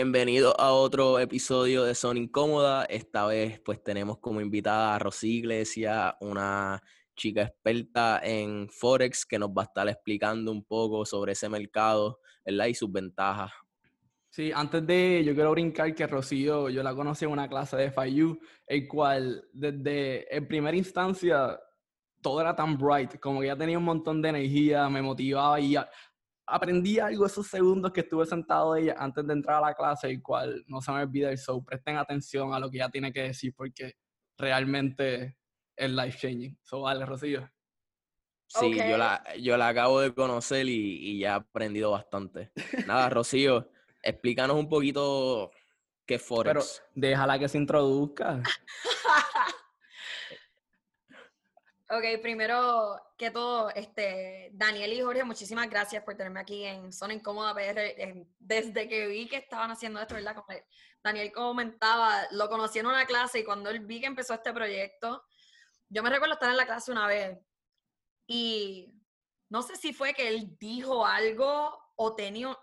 Bienvenido a otro episodio de Son Incómoda. Esta vez pues tenemos como invitada a Rosy Iglesias, una chica experta en Forex que nos va a estar explicando un poco sobre ese mercado y sus ventajas. Sí, antes de, yo quiero brincar que Rocío, yo la conocí en una clase de FIU, el cual desde en primera instancia todo era tan bright, como que ya tenía un montón de energía, me motivaba y aprendí algo esos segundos que estuve sentado de ella antes de entrar a la clase, el cual no se me olvida el show. Presten atención a lo que ella tiene que decir porque realmente es life changing. So, vale, Rocío. Sí, yo, la, yo la acabo de conocer y, y ya he aprendido bastante. Nada, Rocío, explícanos un poquito qué es Forex. Pero déjala que se introduzca. Ok, primero que todo, este, Daniel y Jorge, muchísimas gracias por tenerme aquí en Zona Incómoda PR. Desde que vi que estaban haciendo esto, ¿verdad? Como Daniel comentaba, lo conocí en una clase y cuando él vi que empezó este proyecto, yo me recuerdo estar en la clase una vez y no sé si fue que él dijo algo o tenía,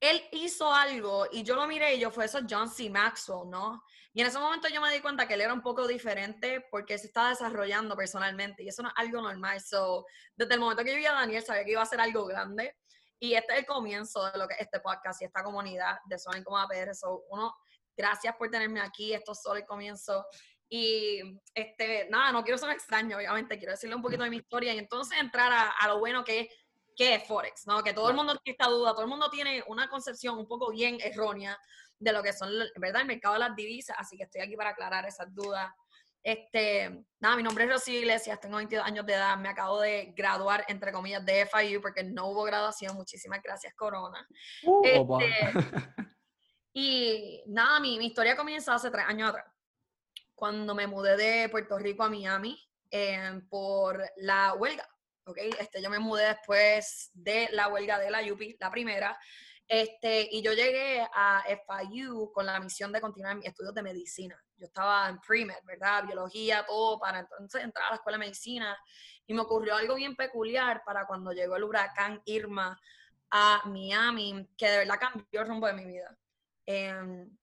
él hizo algo y yo lo miré y yo fue eso John C. Maxwell, ¿no? Y en ese momento yo me di cuenta que él era un poco diferente porque se estaba desarrollando personalmente y eso no es algo normal. So, desde el momento que yo vi a Daniel sabía que iba a ser algo grande y este es el comienzo de lo que este podcast y esta comunidad de Zona como APR. So, uno, gracias por tenerme aquí, esto es solo el comienzo. Y este, nada, no quiero ser extraño, obviamente, quiero decirle un poquito de mi historia y entonces entrar a, a lo bueno que es qué es Forex, ¿no? Que todo el mundo tiene esta duda, todo el mundo tiene una concepción un poco bien errónea de lo que son, ¿verdad? El mercado de las divisas, así que estoy aquí para aclarar esas dudas. Este, nada, mi nombre es Rosy Iglesias, tengo 22 años de edad, me acabo de graduar, entre comillas, de FIU porque no hubo graduación, muchísimas gracias, Corona. Uh, este, y nada, mi, mi, historia comienza hace tres años atrás, cuando me mudé de Puerto Rico a Miami eh, por la huelga. ¿Okay? Este, yo me mudé después de la huelga de la UPI, la primera, este, y yo llegué a FIU con la misión de continuar mis estudios de medicina. Yo estaba en pre-med, ¿verdad? Biología, todo, para entonces entrar a la escuela de medicina. Y me ocurrió algo bien peculiar para cuando llegó el huracán Irma a Miami, que de verdad cambió el rumbo de mi vida.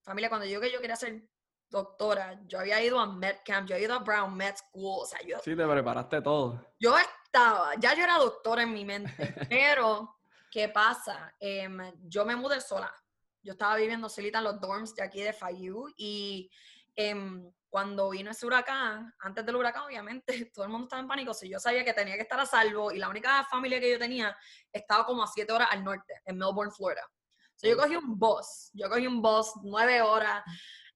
familia, cuando yo que yo quería ser doctora, yo había ido a MedCamp, yo había ido a Brown Med School, o sea, yo... Sí, te preparaste todo. Yo estaba, ya yo era doctora en mi mente, pero ¿Qué pasa? Em, yo me mudé sola. Yo estaba viviendo solita en los dorms de aquí de Fayú y em, cuando vino ese huracán, antes del huracán, obviamente, todo el mundo estaba en pánico. Si yo sabía que tenía que estar a salvo y la única familia que yo tenía estaba como a siete horas al norte, en Melbourne, Florida. So, yo cogí un bus, yo cogí un bus nueve horas.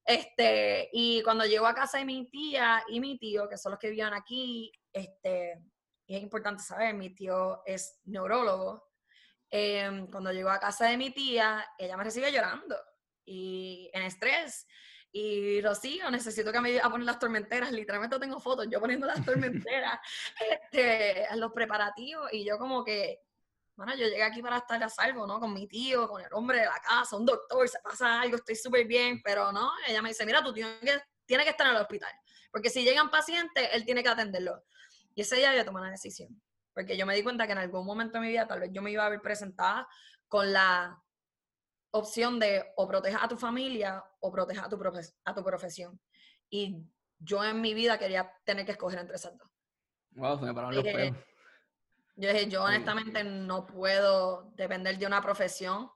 Este, y cuando llego a casa de mi tía y mi tío, que son los que vivían aquí, este, y es importante saber, mi tío es neurólogo, Em, cuando llegó a casa de mi tía, ella me recibe llorando y en estrés. Y Rocío, necesito que me ayude a poner las tormenteras. Literalmente tengo fotos, yo poniendo las tormenteras, este, los preparativos. Y yo como que, bueno, yo llegué aquí para estar a salvo, ¿no? Con mi tío, con el hombre de la casa, un doctor, se pasa algo, estoy súper bien. Pero no, ella me dice, mira, tienes que, tiene que estar en el hospital. Porque si llegan pacientes, él tiene que atenderlo. Y ese día yo tomé una decisión porque yo me di cuenta que en algún momento de mi vida tal vez yo me iba a ver presentada con la opción de o proteger a tu familia o proteger a tu, a tu profesión. Y yo en mi vida quería tener que escoger entre esas dos. Wow, se me pararon los pelos. Yo dije, yo honestamente no puedo depender de una profesión,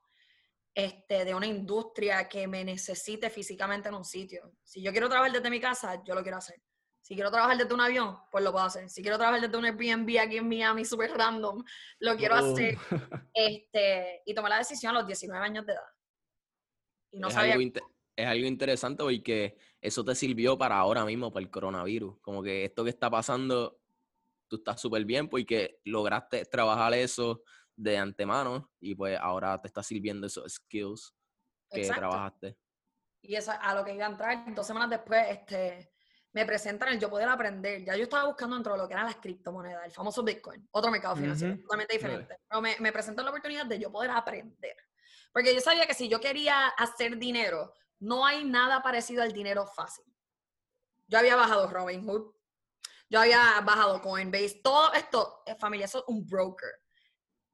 este, de una industria que me necesite físicamente en un sitio. Si yo quiero trabajar desde mi casa, yo lo quiero hacer. Si quiero trabajar desde un avión, pues lo puedo hacer. Si quiero trabajar desde un Airbnb aquí en Miami, súper random, lo quiero oh. hacer. Este, y tomé la decisión a los 19 años de edad. Y no es, sabía... algo es algo interesante porque eso te sirvió para ahora mismo, para el coronavirus. Como que esto que está pasando, tú estás súper bien porque lograste trabajar eso de antemano y pues ahora te está sirviendo esos skills que trabajaste. Y eso a lo que iba a entrar. Dos semanas después, este me presentan el yo poder aprender. Ya yo estaba buscando dentro de lo que eran las criptomonedas, el famoso Bitcoin, otro mercado financiero, totalmente diferente. Pero me, me presentan la oportunidad de yo poder aprender. Porque yo sabía que si yo quería hacer dinero, no hay nada parecido al dinero fácil. Yo había bajado Robinhood, yo había bajado Coinbase, todo esto, eh, familia, eso es un broker.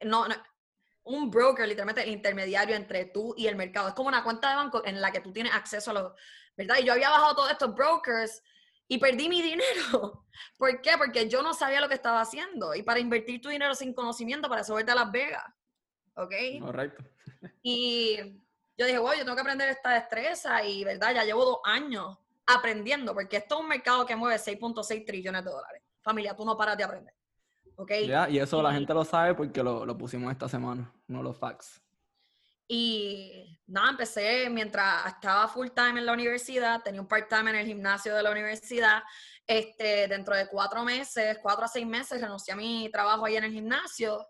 No, no, un broker, literalmente el intermediario entre tú y el mercado. Es como una cuenta de banco en la que tú tienes acceso a los, ¿verdad? Y yo había bajado todos estos brokers y perdí mi dinero. ¿Por qué? Porque yo no sabía lo que estaba haciendo. Y para invertir tu dinero sin conocimiento, para eso a Las Vegas. ¿Ok? Correcto. Y yo dije, wow, yo tengo que aprender esta destreza y, ¿verdad? Ya llevo dos años aprendiendo, porque esto es un mercado que mueve 6.6 trillones de dólares. Familia, tú no paras de aprender. ¿Ok? y eso la gente lo sabe porque lo, lo pusimos esta semana, no los facts. Y nada, empecé mientras estaba full time en la universidad, tenía un part time en el gimnasio de la universidad. Este, dentro de cuatro meses, cuatro a seis meses, renuncié a mi trabajo ahí en el gimnasio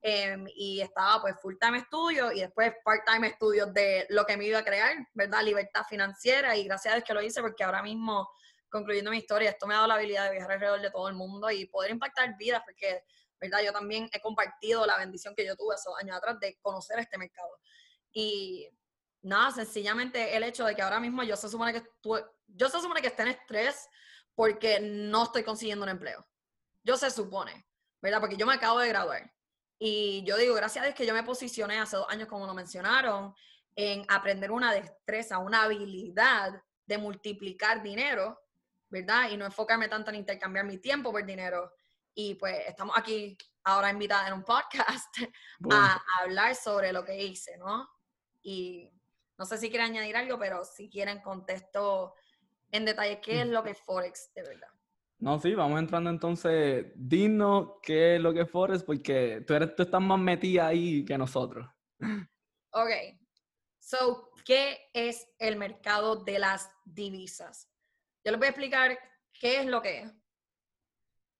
Em, y estaba pues full time estudio y después part time estudios de lo que me iba a crear, ¿verdad? Libertad financiera y gracias a Dios que lo hice porque ahora mismo, concluyendo mi historia, esto me ha dado la habilidad de viajar alrededor de todo el mundo y poder impactar vidas porque, ¿verdad? Yo también he compartido la bendición que yo tuve esos años atrás de conocer este mercado. Y nada, sencillamente el hecho de que ahora mismo yo se supone que yo se supone que esté en estrés porque no estoy consiguiendo un empleo. Yo se supone, ¿verdad? Porque yo me acabo de graduar. Y yo digo, gracias a Dios que yo me posicioné hace dos años, como lo mencionaron, en aprender una destreza, una habilidad de multiplicar dinero, ¿verdad? Y no enfocarme tanto en intercambiar mi tiempo por dinero. Y pues estamos aquí ahora invitadas en un podcast a, hablar sobre lo que hice, ¿no? Y no sé si quieren añadir algo, pero si quieren contesto en detalle qué es lo que es Forex de verdad. No, sí, vamos entrando entonces. Dinos qué es lo que es Forex, porque tú, eres, tú estás más metida ahí que nosotros. Ok. So, ¿qué es el mercado de las divisas? Yo les voy a explicar qué es lo que es,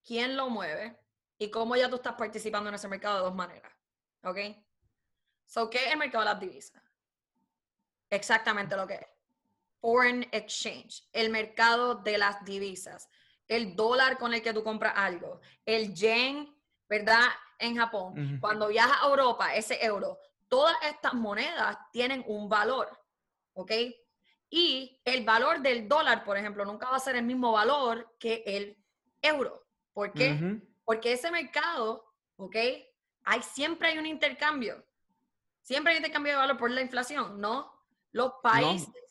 quién lo mueve y cómo ya tú estás participando en ese mercado de dos maneras. ¿Ok? So, ¿qué es el mercado de las divisas? Exactamente lo que es. Foreign exchange, el mercado de las divisas el dólar con el que tú compras algo, el yen, ¿verdad? En Japón. Cuando viajas a Europa, ese euro, todas estas monedas tienen un valor, ¿ok? Y el valor del dólar, por ejemplo, nunca va a ser el mismo valor que el euro. ¿Por qué? Porque ese mercado, ¿ok? Hay, siempre hay un intercambio. Siempre hay un intercambio de valor por la inflación, ¿no? Los países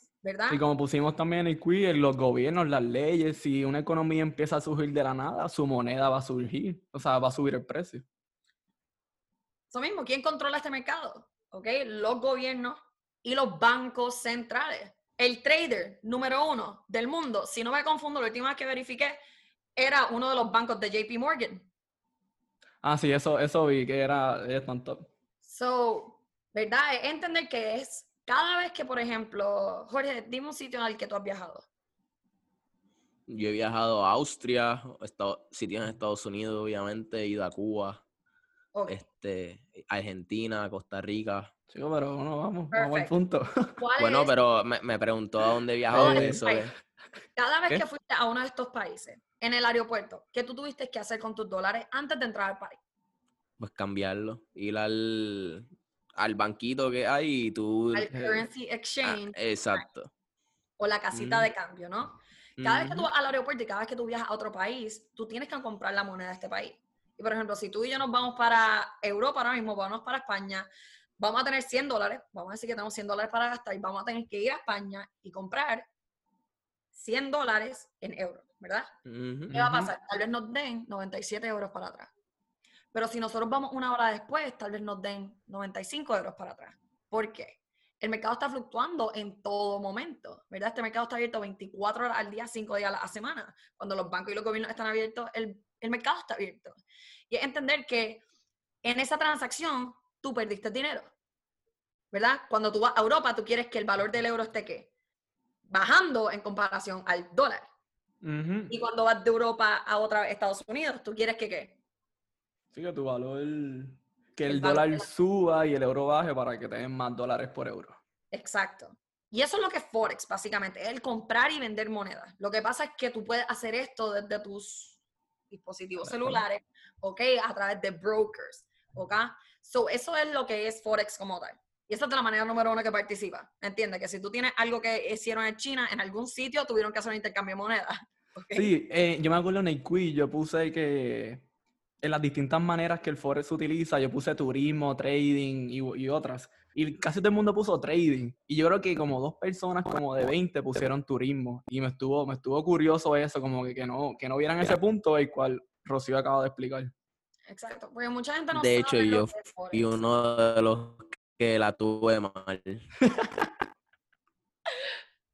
y como pusimos también en el quiz, los gobiernos, las leyes, si una economía empieza a surgir de la nada, su moneda va a surgir, o sea, va a subir el precio. Eso mismo, ¿quién controla este mercado? ¿Ok? Los gobiernos y los bancos centrales. El trader número uno del mundo, si no me confundo, la última vez que verifiqué, era uno de los bancos de JP Morgan. Ah, sí, eso, eso vi, que era, era tanto. So, ¿verdad? Es entender que es cada vez que, por ejemplo, Jorge, dime un sitio al que tú has viajado. Yo he viajado a Austria, estado, sitios en Estados Unidos, obviamente, he ido a Cuba, este, Argentina, Costa Rica. Sí, pero bueno, vamos, vamos al punto. Bueno, pero me, preguntó a dónde viajado eso. Cada vez que fuiste a uno de estos países, en el aeropuerto, ¿qué tú tuviste que hacer con tus dólares antes de entrar al país? Pues cambiarlo, ir al, al banquito que hay y tú... Al currency ah, exchange. exacto. O la casita de cambio, ¿no? Cada vez que tú vas al aeropuerto y cada vez que tú viajas a otro país, tú tienes que comprar la moneda de este país. Y por ejemplo, si tú y yo nos vamos para Europa ahora mismo, vamos para España, vamos a tener 100 dólares, vamos a decir que tenemos 100 dólares para gastar y vamos a tener que ir a España y comprar 100 dólares en euros, ¿verdad? ¿Qué va a pasar? Tal vez nos den 97 euros para atrás. Pero si nosotros vamos una hora después, tal vez nos den 95 euros para atrás. ¿Por qué? El mercado está fluctuando en todo momento, ¿verdad? Este mercado está abierto 24 horas al día, 5 días a la semana. Cuando los bancos y los gobiernos están abiertos, el, el mercado está abierto. Y es entender que en esa transacción tú perdiste dinero, ¿verdad? Cuando tú vas a Europa, tú quieres que el valor del euro esté ¿qué? bajando en comparación al dólar. Y cuando vas de Europa a otra Estados Unidos, tú quieres que qué? que tu valor, que el, dólar suba y el euro baje para que tengan más dólares por euro. Exacto. Y eso es lo que es Forex, básicamente, es el comprar y vender monedas. Lo que pasa es que tú puedes hacer esto desde tus dispositivos celulares, ¿ok? A través de brokers, ¿ok? So, eso es lo que es Forex como tal. Y esa es la manera número uno que participa. ¿Entiendes? Que si tú tienes algo que hicieron en China, en algún sitio tuvieron que hacer un intercambio de moneda. Sí, eh, yo me acuerdo en el quiz, yo puse que en las distintas maneras que el Forex se utiliza. Yo puse turismo, trading y, otras. Y casi todo el mundo puso trading. Y yo creo que como dos personas como de 20 pusieron turismo. Y me estuvo, me estuvo curioso eso, como que, que, no, que no vieran ese punto el cual Rocío acaba de explicar. Exacto, porque mucha gente no de sabe. De hecho, yo fui uno de los que la tuve mal.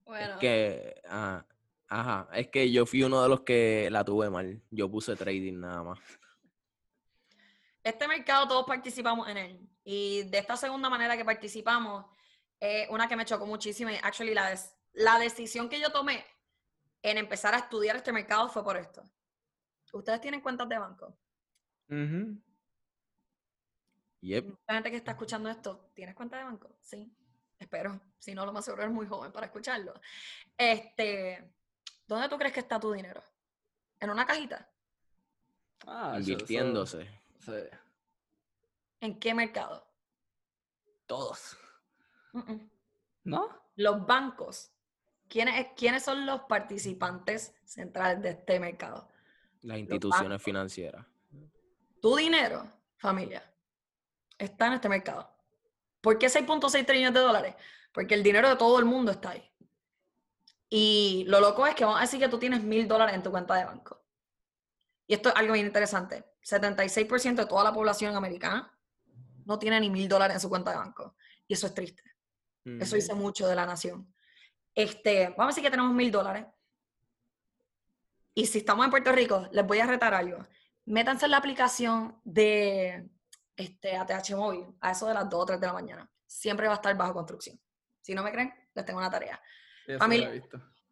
bueno. Es que, ah, ajá, es que yo fui uno de los que la tuve mal. Yo puse trading nada más. Este mercado todos participamos en él. Y de esta segunda manera que participamos, es una que me chocó muchísimo. Y actually, la, la decisión que yo tomé en empezar a estudiar este mercado fue por esto. ¿Ustedes tienen cuentas de banco? Uh La gente que está escuchando esto, ¿tienes cuenta de banco? Sí, espero. Si no, lo más seguro es muy joven para escucharlo. Este, ¿Dónde tú crees que está tu dinero? ¿En una cajita? Ah, Invirtiéndose. ¿En qué mercado? Todos. ¿No? Los bancos. ¿Quiénes, ¿Quiénes son los participantes centrales de este mercado? Las instituciones financieras. Tu dinero, familia, está en este mercado. ¿Por qué 6.6 trillones de dólares? Porque el dinero de todo el mundo está ahí. Y lo loco es que vamos a decir que tú tienes mil dólares en tu cuenta de banco. Y esto es algo bien interesante. 76% de toda la población americana no tiene ni mil dólares en su cuenta de banco. Y eso es triste. Eso dice mucho de la nación. Este, vamos a decir que tenemos mil dólares. Y si estamos en Puerto Rico, les voy a retar algo. Métanse en la aplicación de este, ATH Móvil a eso de las 2 o 3 de la mañana. Siempre va a estar bajo construcción. Si no me creen, les tengo una tarea.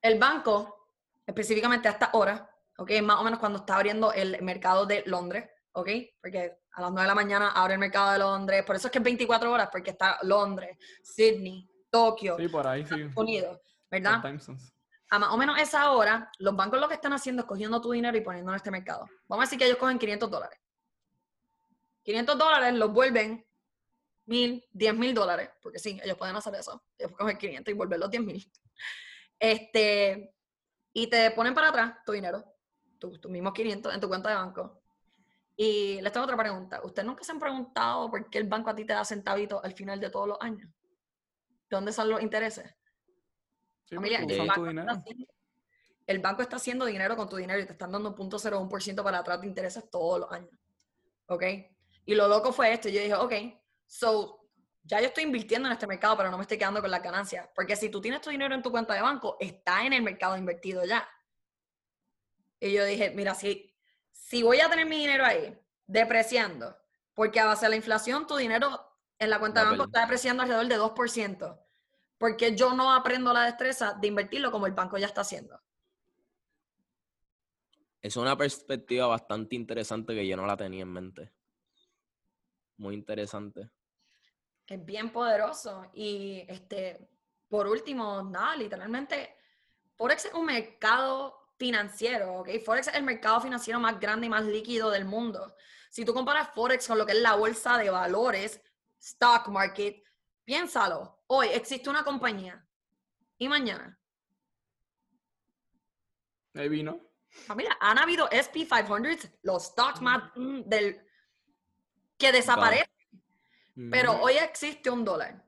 el banco, específicamente a esta hora, ¿ok? Más o menos cuando está abriendo el mercado de Londres, ¿ok? Porque a las 9 de la mañana abre el mercado de Londres, por eso es que es 24 horas, porque está Londres, Sydney, Tokio, sí, por ahí, Estados Unidos, ¿verdad? A más o menos esa hora, los bancos lo que están haciendo es cogiendo tu dinero y poniendo en este mercado. Vamos a decir que ellos cogen 500 dólares. 500 dólares los vuelven mil, 10 mil dólares, porque sí, ellos pueden hacer eso. Ellos pueden coger 500 y volver los 10 mil. Este, y te ponen para atrás tu dinero tus mismos 500 en tu cuenta de banco. Y les tengo otra pregunta. ¿Ustedes nunca se han preguntado por qué el banco a ti te da centavitos al final de todos los años? ¿De dónde son los intereses? el, banco está haciendo, dinero con tu dinero y te están dando 0.01% para atrás de intereses todos los años. ¿Ok? Y lo loco fue esto. Yo dije, ok, so ya yo estoy invirtiendo en este mercado, pero no me estoy quedando con las ganancias. Porque si tú tienes tu dinero en tu cuenta de banco, está en el mercado invertido ya. Y yo dije, mira, si, si voy a tener mi dinero ahí depreciando, porque a base de la inflación tu dinero en la cuenta de banco está depreciando alrededor de 2%, porque yo no aprendo la destreza de invertirlo como el banco ya está haciendo. Es una perspectiva bastante interesante que yo no la tenía en mente. Muy interesante. Es bien poderoso. Y este, por último, nada, literalmente, Forex es un mercado financiero, ¿ok? Forex es el mercado financiero más grande y más líquido del mundo. Si tú comparas Forex con lo que es la bolsa de valores, stock market, piénsalo. Hoy existe una compañía y mañana. Maybe no. Familia, han habido SP500, los stocks más mm, del que desaparecen. Pero hoy existe un dólar.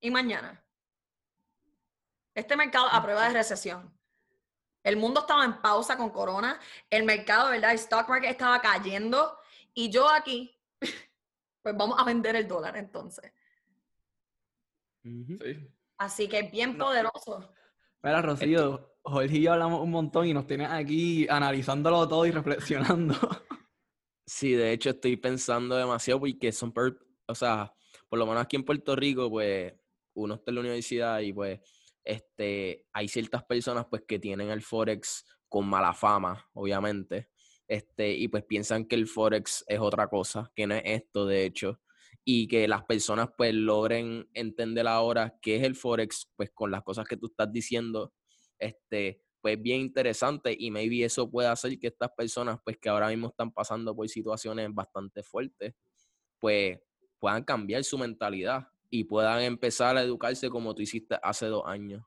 Y mañana. Este mercado a prueba de recesión. El mundo estaba en pausa con corona, el mercado, ¿verdad? El stock market estaba cayendo y yo aquí, pues vamos a vender el dólar entonces. Sí. Así que bien poderoso. Mira, Rocío, Jorge y yo hablamos un montón y nos tienes aquí analizándolo todo y reflexionando. Sí, de hecho estoy pensando demasiado porque son, o sea, por lo menos aquí en Puerto Rico, pues uno está en la universidad y pues este, hay ciertas personas pues que tienen el Forex con mala fama, obviamente, este, y pues piensan que el Forex es otra cosa, que no es esto, de hecho, y que las personas pues logren entender ahora qué es el Forex, pues con las cosas que tú estás diciendo, este, pues bien interesante y maybe eso puede hacer que estas personas pues que ahora mismo están pasando por situaciones bastante fuertes, pues puedan cambiar su mentalidad y puedan empezar a educarse como tú hiciste hace dos años.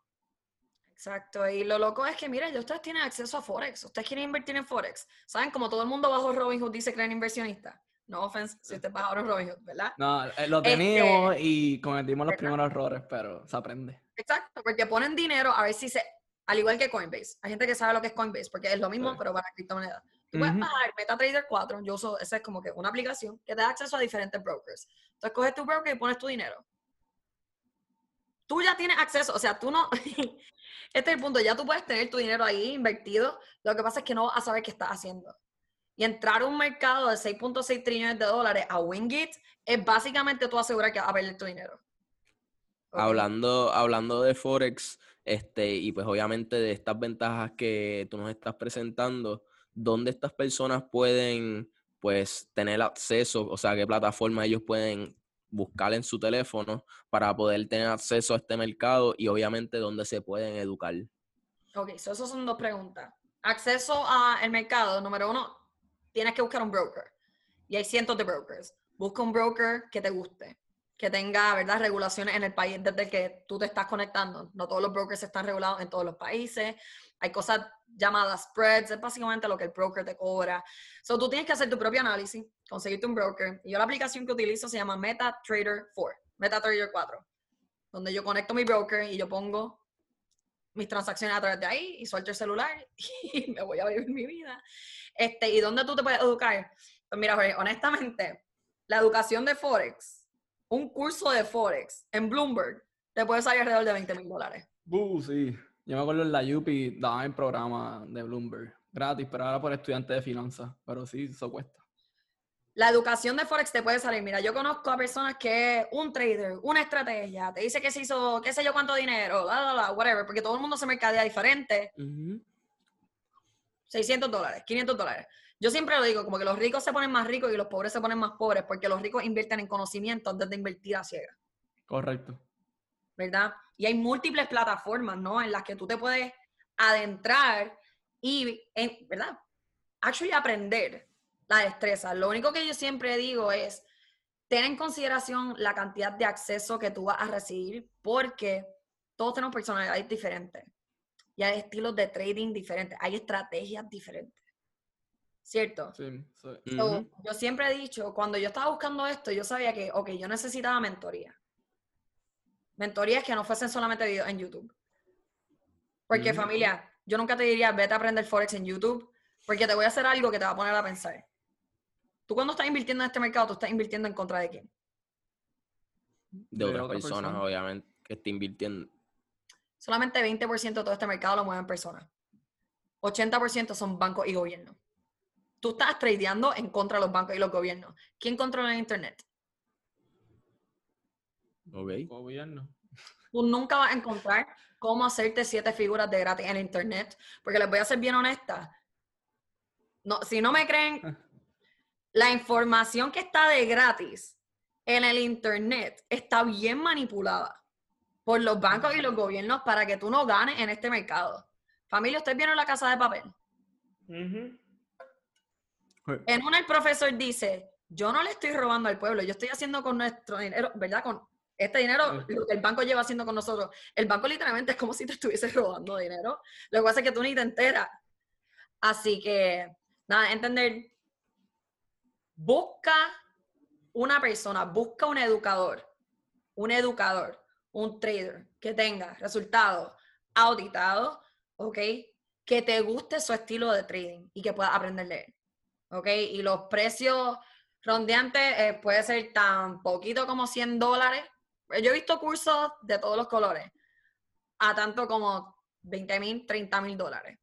Exacto, y lo loco es que, mira, ya ustedes tienen acceso a Forex, ustedes quieren invertir en Forex. ¿Saben? Como todo el mundo bajo Robinhood dice que eran inversionistas. No offense si ustedes bajaron Robinhood, ¿verdad? No, eh, lo este teníamos y cometimos los primeros errores, pero se aprende. Exacto, porque ponen dinero a ver si se... Al igual que Coinbase. Hay gente que sabe lo que es Coinbase, porque es lo mismo, pero para criptomonedas. Tú puedes bajar MetaTrader 4, yo uso, esa es como que una aplicación que te da acceso a diferentes brokers. Entonces coges tu broker y pones tu dinero. Tú ya tienes acceso, o sea, tú no, este es el punto, ya tú puedes tener tu dinero ahí invertido, lo que pasa es que no vas a saber qué estás haciendo. Y entrar a un mercado de 6.6 trillones de dólares a Wingit es básicamente tú asegurar que vas a perder tu dinero. Hablando, hablando de Forex, este, y pues obviamente de estas ventajas que tú nos estás presentando, ¿dónde estas personas pueden pues tener acceso? O sea, ¿qué plataforma ellos pueden buscar en su teléfono para poder tener acceso a este mercado y obviamente dónde se pueden educar. Ok, so esas son dos preguntas. Acceso al mercado, número uno, tienes que buscar un broker. Y hay cientos de brokers. Busca un broker que te guste, que tenga, ¿verdad?, regulaciones en el país desde el que tú te estás conectando. No todos los brokers están regulados en todos los países. Hay cosas llamadas spreads, es básicamente lo que el broker te cobra. So, tú tienes que hacer tu propio análisis, conseguirte un broker. Y yo la aplicación que utilizo se llama MetaTrader 4, MetaTrader 4, donde yo conecto mi broker y yo pongo mis transacciones a través de ahí y suelto el celular y me voy a vivir mi vida. Este, ¿Y dónde tú te puedes educar? Pues mira, honestamente, la educación de Forex, un curso de Forex en Bloomberg, te puede salir alrededor de 20 mil dólares. Uh, sí. Yo me acuerdo en la UPI daban el programa de Bloomberg gratis, pero ahora por estudiante de finanzas. Pero sí, eso cuesta. La educación de Forex te puede salir. Mira, yo conozco a personas que un trader, una estrategia, te dice que se hizo, qué sé yo, cuánto dinero, bla, bla, bla, whatever, porque todo el mundo se mercadea diferente. 600 dólares, 500 dólares. Yo siempre lo digo, como que los ricos se ponen más ricos y los pobres se ponen más pobres, porque los ricos invierten en conocimiento antes de invertir a ciega. Correcto. ¿Verdad? Y hay múltiples plataformas, ¿no? En las que tú te puedes adentrar y, ¿verdad? Actually aprender la destreza. Lo único que yo siempre digo es, ten en consideración la cantidad de acceso que tú vas a recibir porque todos tenemos personalidades diferentes y hay estilos de trading diferentes, hay estrategias diferentes. ¿Cierto? Sí, yo siempre he dicho, cuando yo estaba buscando esto, yo sabía que, ok, yo necesitaba mentoría. Mentoría es que no fuesen solamente videos en YouTube. Porque familia, yo nunca te diría, vete a aprender Forex en YouTube, porque te voy a hacer algo que te va a poner a pensar. Tú cuando estás invirtiendo en este mercado, tú estás invirtiendo en contra de quién? De, otras personas, obviamente, que esté invirtiendo. Solamente 20% de todo este mercado lo mueven personas. 80% son bancos y gobiernos. Tú estás tradeando en contra de los bancos y los gobiernos. ¿Quién controla el Internet? Ok. Gobierno. Tú nunca vas a encontrar cómo hacerte siete figuras de gratis en Internet. Porque les voy a ser bien honesta. No, si no me creen, la información que está de gratis en el Internet está bien manipulada por los bancos y los gobiernos para que tú no ganes en este mercado. Familia, ¿ustedes vieron la casa de papel? En una el profesor dice, yo no le estoy robando al pueblo, yo estoy haciendo con nuestro dinero, ¿verdad? Con este dinero, lo que el banco lleva haciendo con nosotros. El banco literalmente es como si te estuviese robando dinero. Lo que pasa es que tú ni te enteras. Así que, nada, entender busca una persona, busca un educador, un educador, un trader que tenga resultados auditados, ¿ok? Que te guste su estilo de trading y que pueda aprender de él, ¿ok? Y los precios rondeantes eh, puede ser tan poquito como 100 dólares. Yo he visto cursos de todos los colores, a tanto como 20 mil, 30 mil dólares.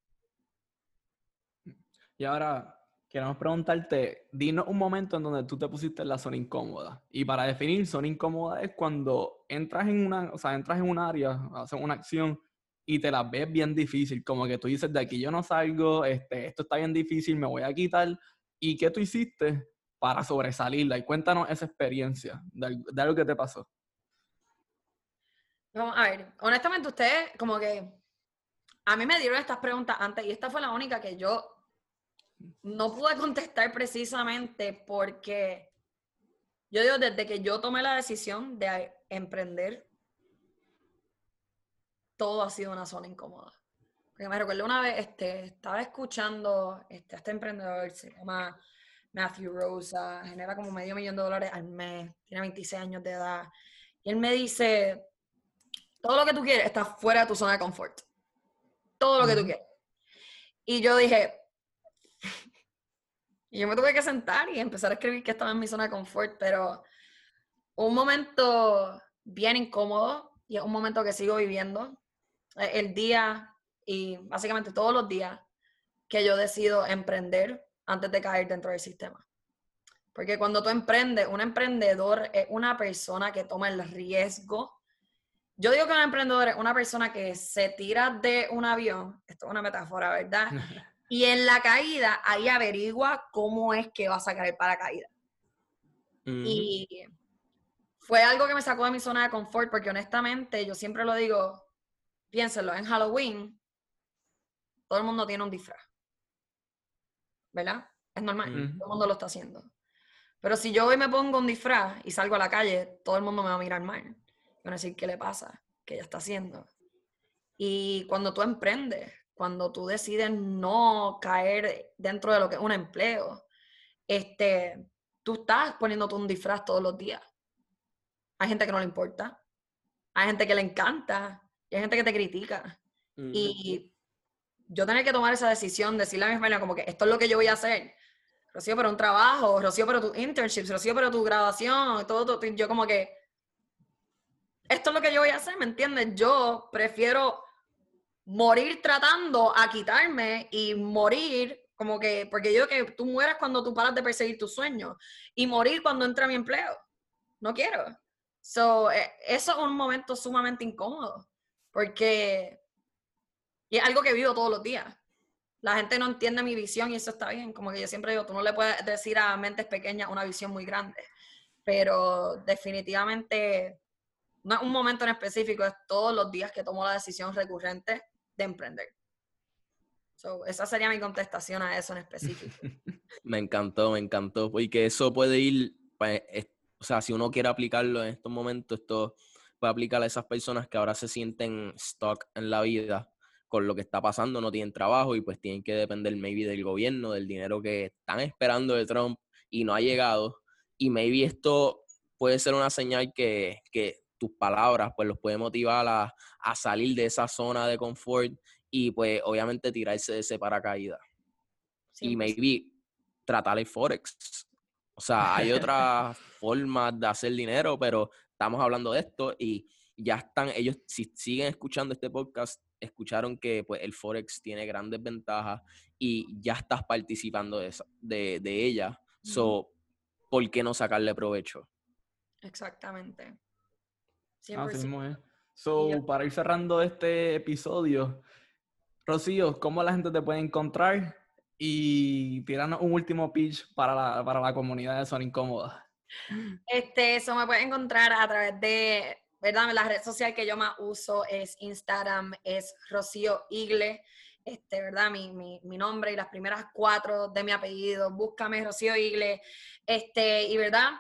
Y ahora, queremos preguntarte, dinos un momento en donde tú te pusiste en la zona incómoda. Y para definir zona incómoda es cuando entras en una, o sea, entras en un área, haces una acción y te la ves bien difícil, como que tú dices, de aquí yo no salgo, este, esto está bien difícil, me voy a quitar. ¿Y qué tú hiciste para sobresalirla? Y cuéntanos esa experiencia de, de algo que te pasó. Vamos a ver, honestamente ustedes como que a mí me dieron estas preguntas antes y esta fue la única que yo no pude contestar precisamente porque yo digo, desde que yo tomé la decisión de emprender, todo ha sido una zona incómoda. Porque me recuerdo una vez, este, estaba escuchando este, a este emprendedor, se llama Matthew Rosa, genera como medio millón de dólares al mes, tiene 26 años de edad. Y él me dice, todo lo que tú quieres está fuera de tu zona de confort. Todo lo que tú quieres. Y yo dije, y yo me tuve que sentar y empezar a escribir que estaba en mi zona de confort, pero un momento bien incómodo y es un momento que sigo viviendo. El día y básicamente todos los días que yo decido emprender antes de caer dentro del sistema. Porque cuando tú emprendes, un emprendedor es una persona que toma el riesgo. Yo digo que un emprendedor es una persona que se tira de un avión, esto es una metáfora, ¿verdad? Y en la caída, ahí averigua cómo es que va a sacar el paracaídas. Y fue algo que me sacó de mi zona de confort, porque honestamente, yo siempre lo digo, piénsenlo, en Halloween, todo el mundo tiene un disfraz. ¿Verdad? Es normal, todo el mundo lo está haciendo. Pero si yo hoy me pongo un disfraz y salgo a la calle, todo el mundo me va a mirar mal. Van a decir, ¿qué le pasa? ¿Qué ella está haciendo? Y cuando tú emprendes, cuando tú decides no caer dentro de lo que es un empleo, este, tú estás poniéndote un disfraz todos los días. Hay gente que no le importa, hay gente que le encanta y hay gente que te critica. Y yo tener que tomar esa decisión, decirle a mi familia como que esto es lo que yo voy a hacer. Rocío, pero un trabajo, Rocío, pero tu internship, Rocío, pero tu graduación, todo, todo, yo como que esto es lo que yo voy a hacer, ¿me entiendes? Yo prefiero morir tratando a quitarme y morir como que, porque yo que tú mueras cuando tú paras de perseguir tus sueños y morir cuando entra mi empleo. No quiero. So, eh, eso es un momento sumamente incómodo porque y es algo que vivo todos los días. La gente no entiende mi visión y eso está bien. Como que yo siempre digo, tú no le puedes decir a mentes pequeñas una visión muy grande. Pero definitivamente no es un momento en específico, es todos los días que tomo la decisión recurrente de emprender. esa sería mi contestación a eso en específico. me encantó, me encantó, porque eso puede ir, pues, o sea, si uno quiere aplicarlo con lo que está pasando, no tienen trabajo y pues tienen que depender maybe del gobierno, del dinero que están esperando de Trump y no ha llegado. Y maybe esto puede ser una señal que, que tus palabras pues los puede motivar a, a, salir de esa zona de confort y pues obviamente tirarse de ese paracaídas. Y maybe tratar el Forex. O sea, hay otras formas de hacer dinero, pero estamos hablando de esto y ya están, ellos si siguen escuchando este podcast, escucharon que pues el Forex tiene grandes ventajas y ya estás participando de, de, de ella. So, ¿por qué no sacarle provecho? Exactamente. Así es. So, para ir cerrando este episodio, Rocío, ¿cómo la gente te puede encontrar? Y tiranos un último pitch para la, para la comunidad de Son Incómodas. Este, eso me puede encontrar a través de, ¿verdad? La red social que yo más uso es Instagram, es Rocío Igle, este, ¿verdad? Mi, mi, mi nombre y las primeras cuatro de mi apellido. Búscame, Rocío Igle. Este, y, ¿verdad?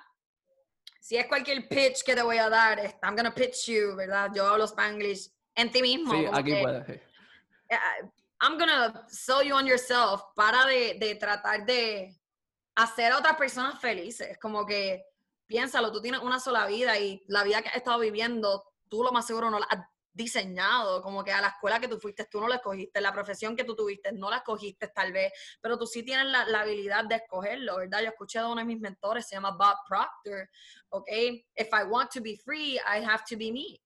si es cualquier pitch que te voy a dar, I'm gonna pitch you, ¿verdad? Yo hablo spanglish en ti mismo. Sí, aquí puedes. Eh, I'm gonna sell you on yourself. Para de, de tratar de hacer a otras personas felices. Como que piénsalo, tú tienes una sola vida y la vida que has estado viviendo, tú lo más seguro no la has diseñado, como que a la escuela que tú fuiste, tú no la escogiste, la profesión que tú tuviste, no la escogiste tal vez, pero tú sí tienes la, la habilidad de escogerlo, ¿verdad? Yo escuché a uno de mis mentores, se llama Bob Proctor, ¿ok? If I want to be free, I have to be me.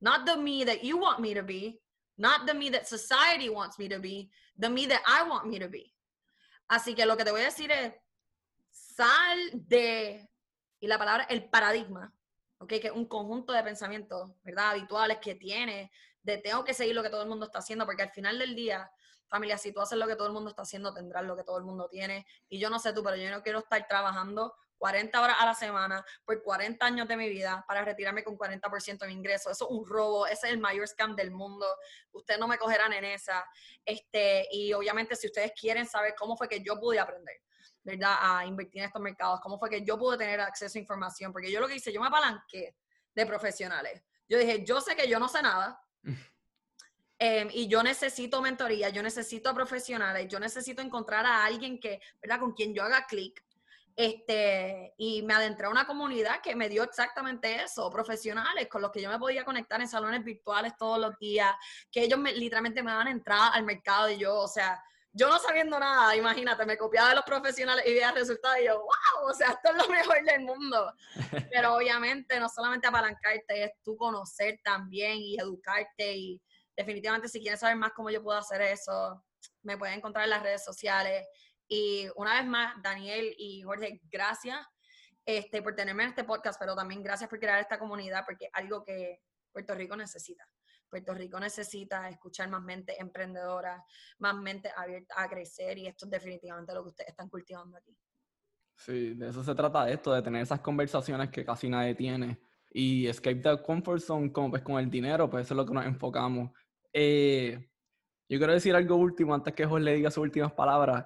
Not the me that you want me to be, not the me that society wants me to be, the me that I want me to be. Así que lo que te voy a decir es, sal de, y la palabra, el paradigma, que es un conjunto de pensamientos, ¿verdad? Habituales que tiene, de tengo que seguir lo que todo el mundo está haciendo, porque al final del día, familia, si tú haces lo que todo el mundo está haciendo, tendrás lo que todo el mundo tiene. Y yo no sé tú, pero yo no quiero estar trabajando 40 horas a la semana por 40 años de mi vida para retirarme con 40% de mi ingreso. Eso es un robo, ese es el mayor scam del mundo. Ustedes no me cogerán en esa. Este, y obviamente si ustedes quieren saber cómo fue que yo pude aprender, ¿verdad? A invertir en estos mercados, cómo fue que yo pude tener acceso a información, porque yo lo que hice, yo me apalanqué de profesionales. Yo dije, yo sé que yo no sé nada, Em, y yo necesito mentoría, yo necesito profesionales, yo necesito encontrar a alguien que, ¿verdad? Con quien yo haga clic. Este, y me adentré a una comunidad que me dio exactamente eso, profesionales con los que yo me podía conectar en salones virtuales todos los días, que ellos me, literalmente me daban entrada al mercado y yo, o sea, yo no sabiendo nada, imagínate, me copiaba de los profesionales y veía resultados y yo, wow, o sea, esto es lo mejor del mundo. Pero obviamente no solamente apalancarte, es tú conocer también y educarte y definitivamente si quieres saber más cómo yo puedo hacer eso, me pueden encontrar en las redes sociales. Y una vez más, Daniel y Jorge, gracias este, por tenerme en este podcast, pero también gracias por crear esta comunidad, porque algo que Puerto Rico necesita. Puerto Rico necesita escuchar más mente emprendedora, más mente abierta a crecer y esto es definitivamente lo que ustedes están cultivando aquí. Sí, de eso se trata esto, de tener esas conversaciones que casi nadie tiene. Y escape the comfort zone, como pues con el dinero, pues eso es lo que nos enfocamos. Eh, yo quiero decir algo último antes que Jorge le diga sus últimas palabras.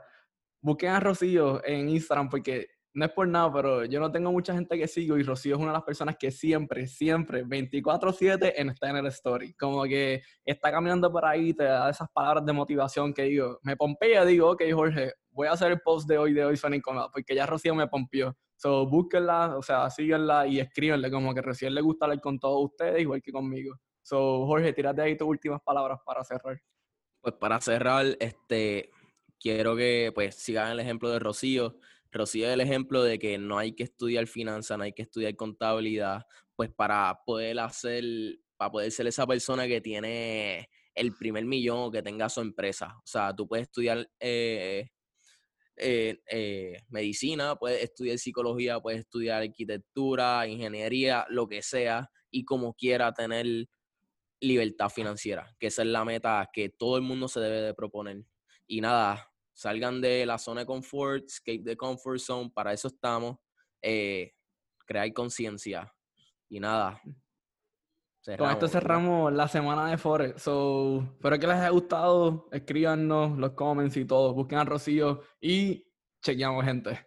Busquen a Rocío en Instagram porque no es por nada, pero yo no tengo mucha gente que sigo y Rocío es una de las personas que siempre, siempre, 24/7 está en el story. Como que está caminando por ahí, te da esas palabras de motivación que digo, me pompea, digo, ok Jorge, voy a hacer el post de hoy de hoy Suena Incómoda, porque ya Rocío me pompió. So, búsquenla, o sea, síguenla y escríbenle como que Rocío le gusta hablar con todos ustedes, igual que conmigo. So, Jorge, tírate ahí tus últimas palabras para cerrar. Pues para cerrar, este, quiero que pues sigan el ejemplo de Rocío. Rocío es el ejemplo de que no hay que estudiar finanzas, no hay que estudiar contabilidad, pues para poder hacer, para poder ser esa persona que tiene el primer millón o que tenga su empresa. O sea, tú puedes estudiar eh, eh, eh, medicina, puedes estudiar psicología, puedes estudiar arquitectura, ingeniería, lo que sea, y como quiera tener libertad financiera, que esa es la meta que todo el mundo se debe de proponer. Y nada, salgan de la zona de confort, escape the comfort zone, para eso estamos, eh, crear conciencia. Y nada. Con esto cerramos la semana de Forex. So, espero que les haya gustado. Escríbanos los comments y todo. Busquen a Rocío y chequeamos, gente.